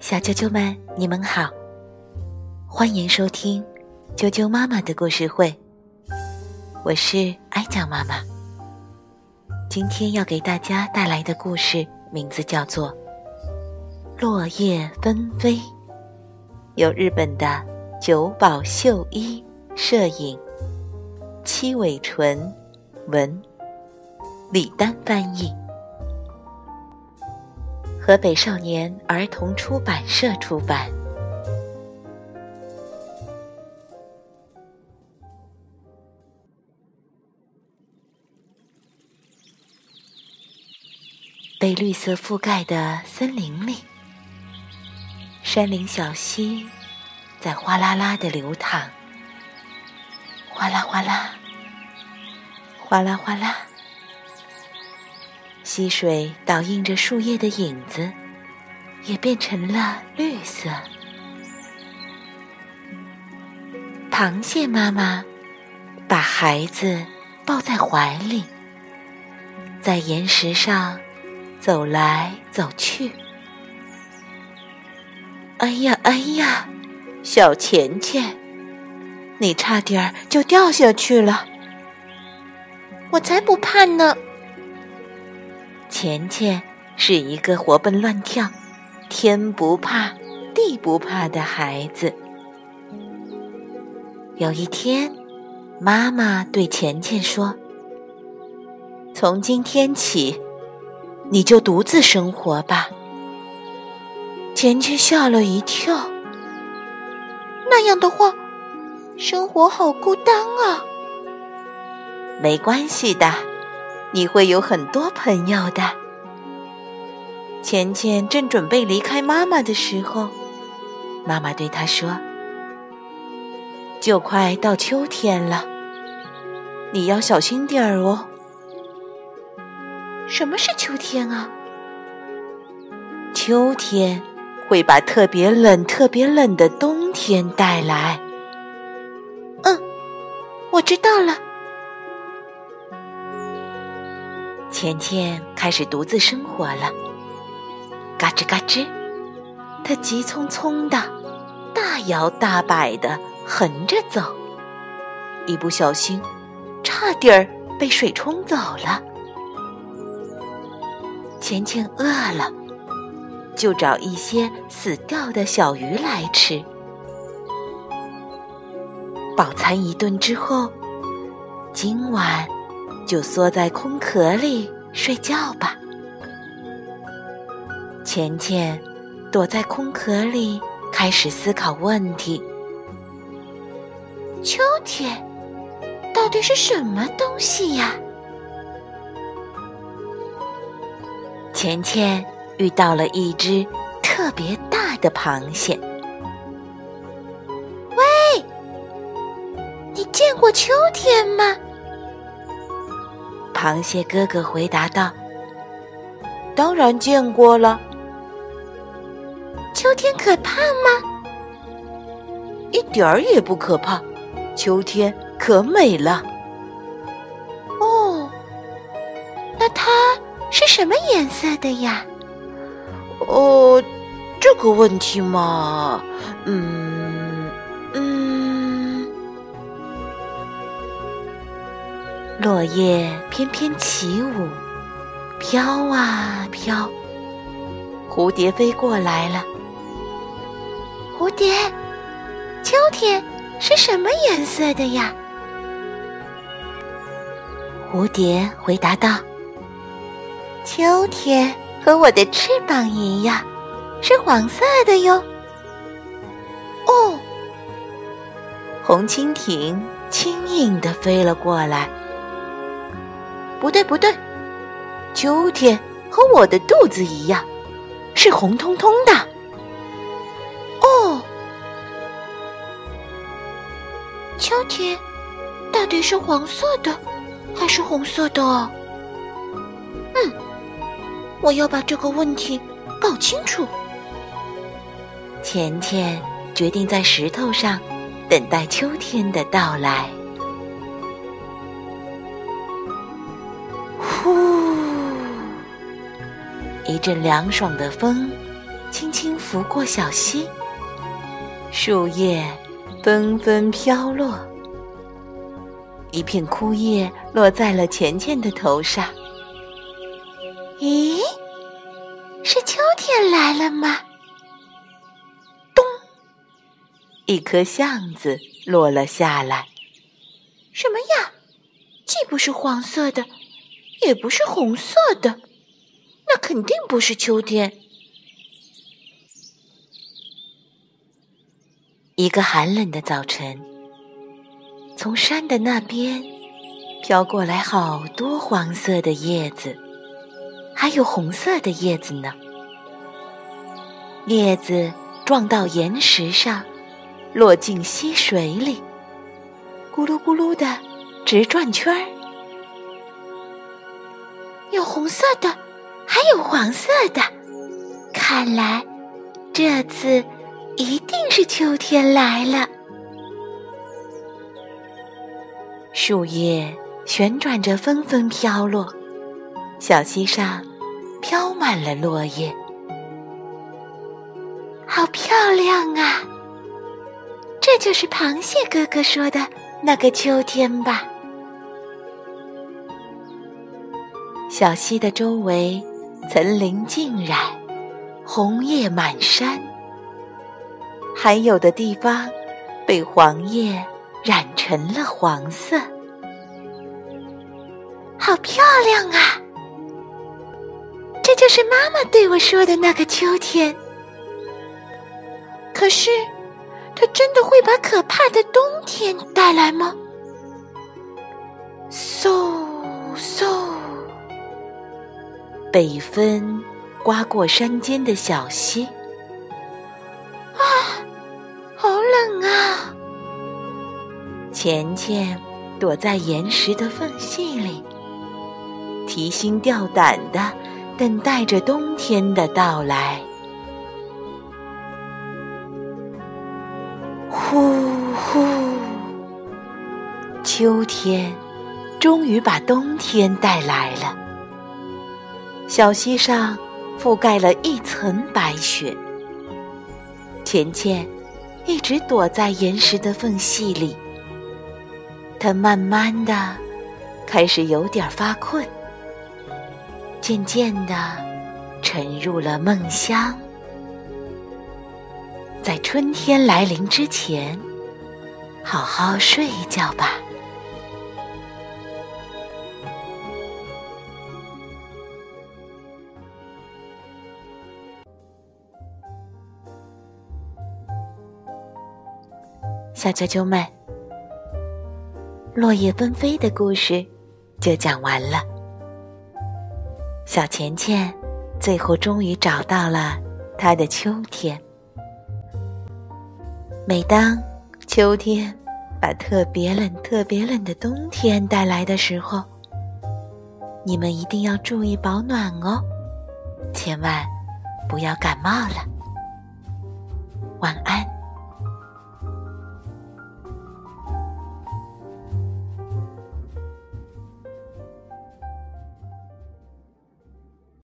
小啾啾们，你们好，欢迎收听啾啾妈妈的故事会。我是哀酱妈妈，今天要给大家带来的故事名字叫做《落叶纷飞》，由日本的久保秀一摄影，七尾纯文，李丹翻译。河北少年儿童出版社出版。被绿色覆盖的森林里，山林小溪在哗啦啦的流淌，哗啦哗啦，哗啦哗啦。溪水倒映着树叶的影子，也变成了绿色。螃蟹妈妈把孩子抱在怀里，在岩石上走来走去。哎呀哎呀，小钱钱，你差点就掉下去了！我才不怕呢！钱钱是一个活蹦乱跳、天不怕地不怕的孩子。有一天，妈妈对钱钱说：“从今天起，你就独自生活吧。”钱钱吓了一跳。那样的话，生活好孤单啊！没关系的。你会有很多朋友的。钱钱正准备离开妈妈的时候，妈妈对他说：“就快到秋天了，你要小心点儿哦。”什么是秋天啊？秋天会把特别冷、特别冷的冬天带来。嗯，我知道了。钱钱开始独自生活了，嘎吱嘎吱，它急匆匆的，大摇大摆的横着走，一不小心，差点儿被水冲走了。钱钱饿了，就找一些死掉的小鱼来吃。饱餐一顿之后，今晚。就缩在空壳里睡觉吧。钱钱躲在空壳里，开始思考问题：秋天到底是什么东西呀？钱钱遇到了一只特别大的螃蟹。喂，你见过秋天吗？螃蟹哥哥回答道：“当然见过了。秋天可怕吗？一点儿也不可怕，秋天可美了。哦，那它是什么颜色的呀？哦，这个问题嘛，嗯。”落叶翩翩起舞，飘啊飘。蝴蝶飞过来了。蝴蝶，秋天是什么颜色的呀？蝴蝶回答道：“秋天和我的翅膀一样，是黄色的哟。”哦，红蜻蜓轻盈地飞了过来。不对，不对，秋天和我的肚子一样，是红彤彤的。哦，秋天到底是黄色的还是红色的？嗯，我要把这个问题搞清楚。钱钱决定在石头上等待秋天的到来。一阵凉爽的风轻轻拂过小溪，树叶纷纷飘落，一片枯叶落在了钱钱的头上。咦，是秋天来了吗？咚，一颗橡子落了下来。什么呀？既不是黄色的，也不是红色的，那肯定不是秋天。一个寒冷的早晨，从山的那边飘过来好多黄色的叶子，还有红色的叶子呢。叶子撞到岩石上，落进溪水里，咕噜咕噜的。直转圈儿，有红色的，还有黄色的。看来这次一定是秋天来了。树叶旋转着，纷纷飘落，小溪上飘满了落叶，好漂亮啊！这就是螃蟹哥哥说的那个秋天吧。小溪的周围，层林尽染，红叶满山。还有的地方，被黄叶染成了黄色，好漂亮啊！这就是妈妈对我说的那个秋天。可是，它真的会把可怕的冬天带来吗？嗖嗖。北风刮过山间的小溪，啊，好冷啊！钱钱躲在岩石的缝隙里，提心吊胆的等待着冬天的到来。呼呼，秋天终于把冬天带来了。小溪上覆盖了一层白雪，钱钱一直躲在岩石的缝隙里。他慢慢的开始有点发困，渐渐的沉入了梦乡。在春天来临之前，好好睡一觉吧。小啾啾们，落叶纷飞的故事就讲完了。小钱钱最后终于找到了他的秋天。每当秋天把特别冷、特别冷的冬天带来的时候，你们一定要注意保暖哦，千万不要感冒了。晚安。